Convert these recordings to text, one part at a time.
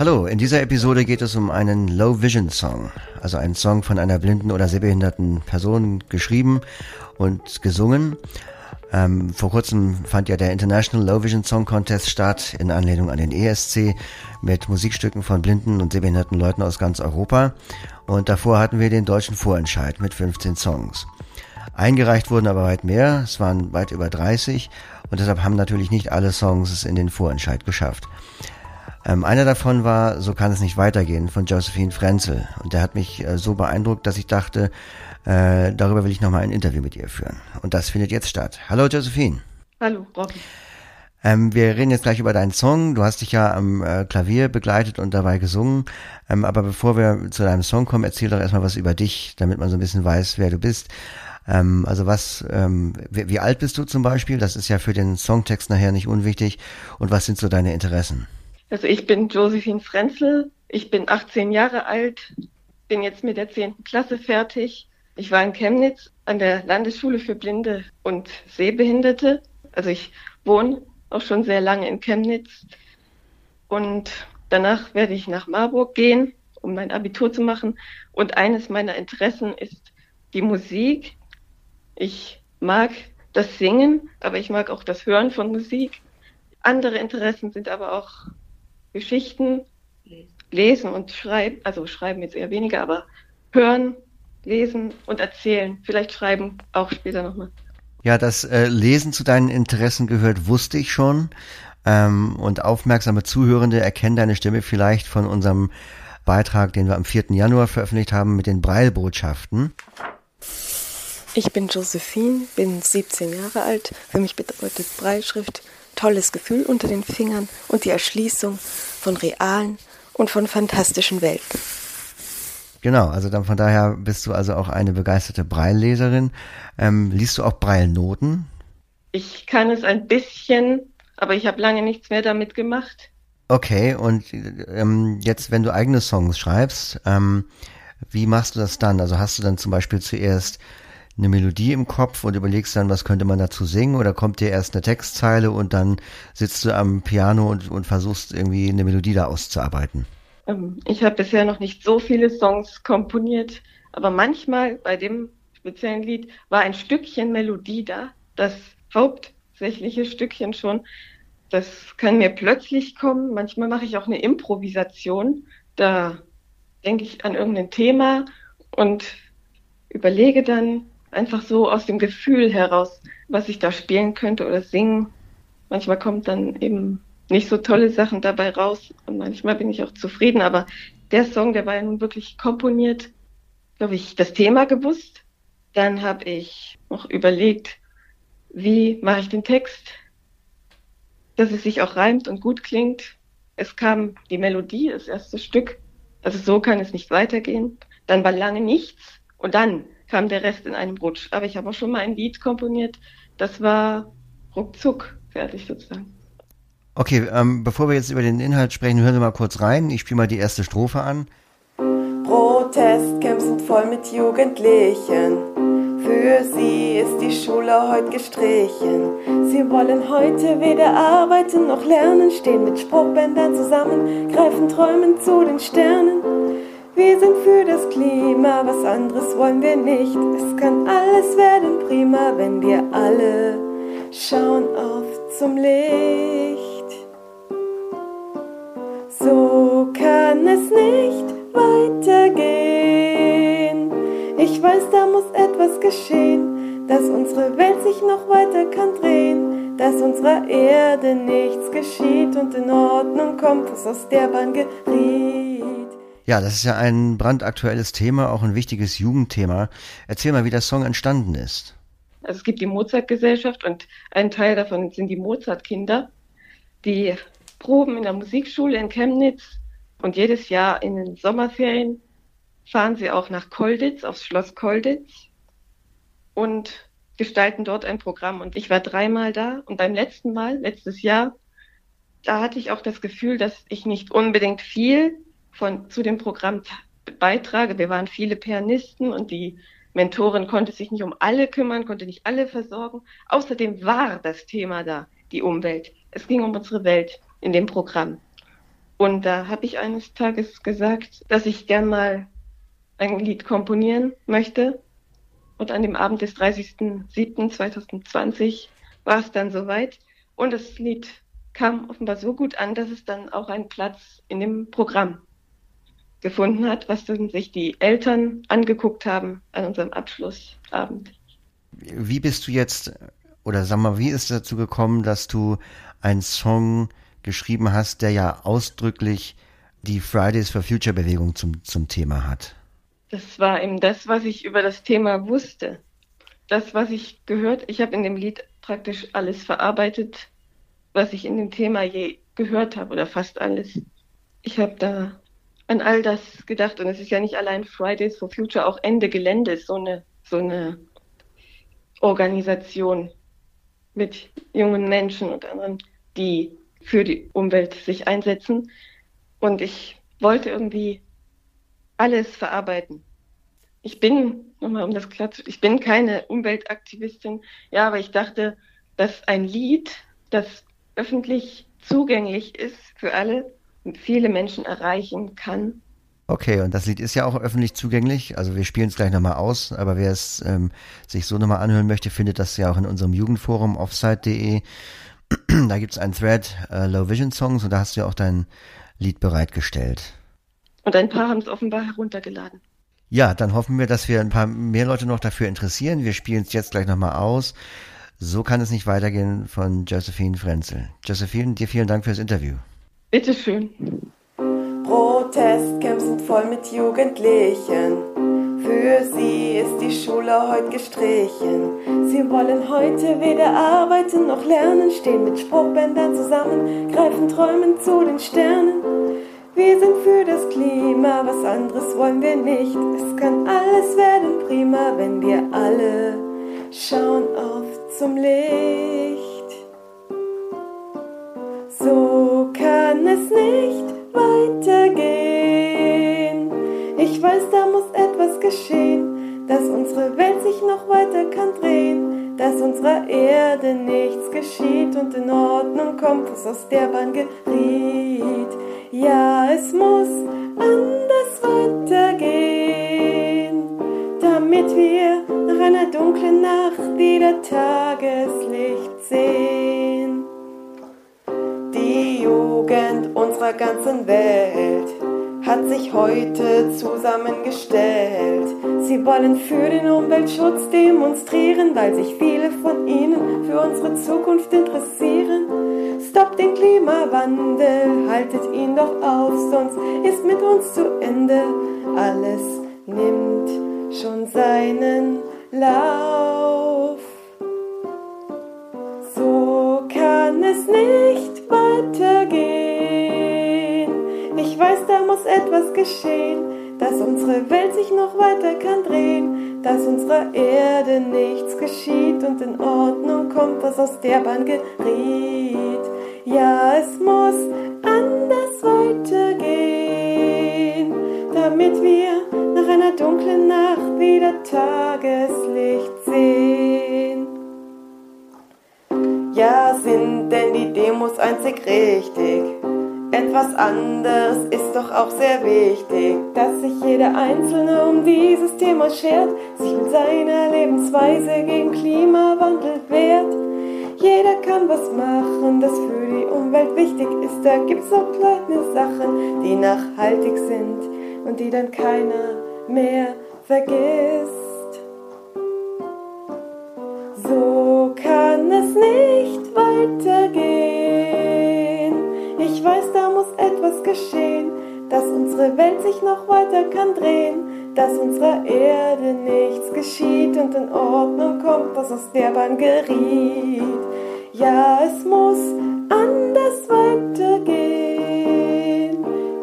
Hallo, in dieser Episode geht es um einen Low Vision Song, also einen Song von einer blinden oder sehbehinderten Person geschrieben und gesungen. Ähm, vor kurzem fand ja der International Low Vision Song Contest statt in Anlehnung an den ESC mit Musikstücken von blinden und sehbehinderten Leuten aus ganz Europa. Und davor hatten wir den deutschen Vorentscheid mit 15 Songs. Eingereicht wurden aber weit mehr, es waren weit über 30 und deshalb haben natürlich nicht alle Songs es in den Vorentscheid geschafft. Ähm, einer davon war So kann es nicht weitergehen von Josephine Frenzel. Und der hat mich äh, so beeindruckt, dass ich dachte, äh, darüber will ich nochmal ein Interview mit ihr führen. Und das findet jetzt statt. Hallo Josephine. Hallo Robin. Ähm, wir reden jetzt gleich über deinen Song. Du hast dich ja am äh, Klavier begleitet und dabei gesungen. Ähm, aber bevor wir zu deinem Song kommen, erzähl doch erstmal was über dich, damit man so ein bisschen weiß, wer du bist. Ähm, also was, ähm, wie, wie alt bist du zum Beispiel? Das ist ja für den Songtext nachher nicht unwichtig. Und was sind so deine Interessen? Also ich bin Josephine Frenzel, ich bin 18 Jahre alt, bin jetzt mit der 10. Klasse fertig. Ich war in Chemnitz an der Landesschule für Blinde und Sehbehinderte. Also ich wohne auch schon sehr lange in Chemnitz. Und danach werde ich nach Marburg gehen, um mein Abitur zu machen. Und eines meiner Interessen ist die Musik. Ich mag das Singen, aber ich mag auch das Hören von Musik. Andere Interessen sind aber auch Geschichten lesen und schreiben, also schreiben jetzt eher weniger, aber hören, lesen und erzählen. Vielleicht schreiben auch später nochmal. Ja, das äh, Lesen zu deinen Interessen gehört, wusste ich schon. Ähm, und aufmerksame Zuhörende erkennen deine Stimme vielleicht von unserem Beitrag, den wir am 4. Januar veröffentlicht haben mit den Breilbotschaften. Ich bin Josephine, bin 17 Jahre alt. Für mich bedeutet Breilschrift tolles Gefühl unter den Fingern und die Erschließung von realen und von fantastischen Welten. Genau, also dann von daher bist du also auch eine begeisterte Breilleserin. Ähm, liest du auch Breilnoten? Ich kann es ein bisschen, aber ich habe lange nichts mehr damit gemacht. Okay, und ähm, jetzt, wenn du eigene Songs schreibst, ähm, wie machst du das dann? Also hast du dann zum Beispiel zuerst eine Melodie im Kopf und überlegst dann, was könnte man dazu singen oder kommt dir erst eine Textzeile und dann sitzt du am Piano und, und versuchst irgendwie eine Melodie da auszuarbeiten? Ähm, ich habe bisher noch nicht so viele Songs komponiert, aber manchmal bei dem speziellen Lied war ein Stückchen Melodie da, das hauptsächliche Stückchen schon. Das kann mir plötzlich kommen. Manchmal mache ich auch eine Improvisation. Da denke ich an irgendein Thema und überlege dann, einfach so aus dem Gefühl heraus, was ich da spielen könnte oder singen. Manchmal kommt dann eben nicht so tolle Sachen dabei raus und manchmal bin ich auch zufrieden, aber der Song, der war ja nun wirklich komponiert, glaube ich, das Thema gewusst. Dann habe ich noch überlegt, wie mache ich den Text, dass es sich auch reimt und gut klingt. Es kam die Melodie, das erste Stück. Also so kann es nicht weitergehen. Dann war lange nichts und dann kam der Rest in einem Rutsch. Aber ich habe auch schon mal ein Lied komponiert, das war ruckzuck fertig sozusagen. Okay, ähm, bevor wir jetzt über den Inhalt sprechen, hören wir mal kurz rein. Ich spiele mal die erste Strophe an. Protestcamps sind voll mit Jugendlichen. Für sie ist die Schule heute gestrichen. Sie wollen heute weder arbeiten noch lernen, stehen mit Spruchbändern zusammen, greifen träumen zu den Sternen. Wir sind für das Klima, was anderes wollen wir nicht. Es kann alles werden prima, wenn wir alle schauen auf zum Licht. So kann es nicht weitergehen. Ich weiß, da muss etwas geschehen, dass unsere Welt sich noch weiter kann drehen, dass unserer Erde nichts geschieht und in Ordnung kommt, was aus der Bahn geriet. Ja, das ist ja ein brandaktuelles Thema, auch ein wichtiges Jugendthema. Erzähl mal, wie der Song entstanden ist. Also es gibt die Mozart-Gesellschaft und ein Teil davon sind die Mozart-Kinder, die proben in der Musikschule in Chemnitz und jedes Jahr in den Sommerferien fahren sie auch nach Kolditz, aufs Schloss Kolditz und gestalten dort ein Programm. Und ich war dreimal da und beim letzten Mal, letztes Jahr, da hatte ich auch das Gefühl, dass ich nicht unbedingt viel von, zu dem Programm beitrage. Wir waren viele Pianisten und die Mentorin konnte sich nicht um alle kümmern, konnte nicht alle versorgen. Außerdem war das Thema da, die Umwelt. Es ging um unsere Welt in dem Programm. Und da habe ich eines Tages gesagt, dass ich gern mal ein Lied komponieren möchte. Und an dem Abend des 30.07.2020 war es dann soweit. Und das Lied kam offenbar so gut an, dass es dann auch einen Platz in dem Programm gefunden hat, was dann sich die Eltern angeguckt haben an unserem Abschlussabend. Wie bist du jetzt, oder sag mal, wie ist es dazu gekommen, dass du einen Song geschrieben hast, der ja ausdrücklich die Fridays for Future Bewegung zum, zum Thema hat? Das war eben das, was ich über das Thema wusste. Das, was ich gehört, ich habe in dem Lied praktisch alles verarbeitet, was ich in dem Thema je gehört habe oder fast alles. Ich habe da an all das gedacht und es ist ja nicht allein Fridays for Future, auch Ende Gelände ist so eine, so eine Organisation mit jungen Menschen und anderen, die für die Umwelt sich einsetzen. Und ich wollte irgendwie alles verarbeiten. Ich bin, nochmal um das klar zu, ich bin keine Umweltaktivistin, ja, aber ich dachte, dass ein Lied, das öffentlich zugänglich ist für alle viele Menschen erreichen kann. Okay, und das Lied ist ja auch öffentlich zugänglich. Also wir spielen es gleich nochmal aus, aber wer es ähm, sich so nochmal anhören möchte, findet das ja auch in unserem Jugendforum offsite.de. da gibt es einen Thread äh, Low Vision Songs und da hast du ja auch dein Lied bereitgestellt. Und ein paar haben es offenbar heruntergeladen. Ja, dann hoffen wir, dass wir ein paar mehr Leute noch dafür interessieren. Wir spielen es jetzt gleich nochmal aus. So kann es nicht weitergehen von Josephine Frenzel. Josephine, dir vielen Dank fürs Interview. Bitteschön. Protestcamps sind voll mit Jugendlichen. Für sie ist die Schule heute gestrichen. Sie wollen heute weder arbeiten noch lernen, stehen mit Spruchbändern zusammen, greifen träumen zu den Sternen. Wir sind für das Klima, was anderes wollen wir nicht. Es kann alles werden prima, wenn wir alle schauen auf zum Licht. Nicht weitergehen. Ich weiß, da muss etwas geschehen, dass unsere Welt sich noch weiter kann drehen, dass unserer Erde nichts geschieht und in Ordnung kommt, was aus der Bahn geriet. Ja, es muss anders weitergehen, damit wir nach einer dunklen Nacht wieder Tageslicht sehen. Jugend unserer ganzen Welt hat sich heute zusammengestellt. Sie wollen für den Umweltschutz demonstrieren, weil sich viele von ihnen für unsere Zukunft interessieren. Stoppt den Klimawandel, haltet ihn doch auf, sonst ist mit uns zu Ende. Alles nimmt schon seinen Lauf. So kann es nicht weitergehen. Ich weiß, da muss etwas geschehen, dass unsere Welt sich noch weiter kann drehen, dass unserer Erde nichts geschieht und in Ordnung kommt, was aus der Bahn geriet. Ja, es muss anders weitergehen, damit wir nach einer dunklen Nacht wieder Tageslicht sehen. Ja, sind denn die Demos einzig richtig? Etwas anderes ist doch auch sehr wichtig, dass sich jeder Einzelne um dieses Thema schert, sich mit seiner Lebensweise gegen Klimawandel wehrt. Jeder kann was machen, das für die Umwelt wichtig ist. Da gibt's auch kleine Sachen, die nachhaltig sind und die dann keiner mehr vergisst. So kann es nicht weitergehen. Etwas geschehen, dass unsere Welt sich noch weiter kann drehen, dass unserer Erde nichts geschieht und in Ordnung kommt, was aus der Bahn geriet. Ja, es muss anders weitergehen,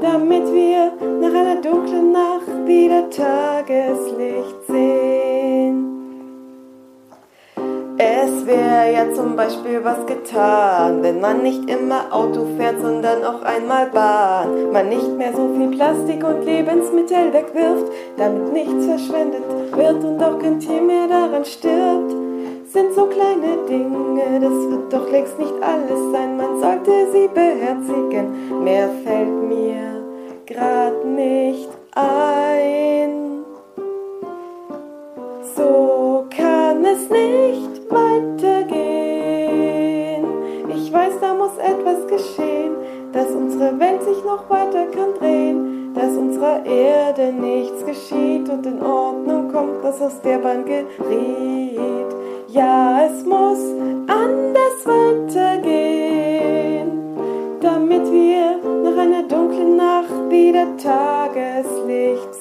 damit wir nach einer dunklen Nacht wieder Tageslicht wäre ja zum Beispiel was getan, wenn man nicht immer Auto fährt, sondern auch einmal Bahn. Man nicht mehr so viel Plastik und Lebensmittel wegwirft, damit nichts verschwendet wird und auch kein Tier mehr daran stirbt. Sind so kleine Dinge, das wird doch längst nicht alles sein, man sollte sie beherzigen. Mehr fällt mir grad nicht ein. So kann es nicht weitergehen. Geschehen, dass unsere Welt sich noch weiter kann drehen, dass unserer Erde nichts geschieht und in Ordnung kommt, was aus der Bahn geriet. Ja, es muss anders weitergehen, damit wir nach einer dunklen Nacht wieder Tageslicht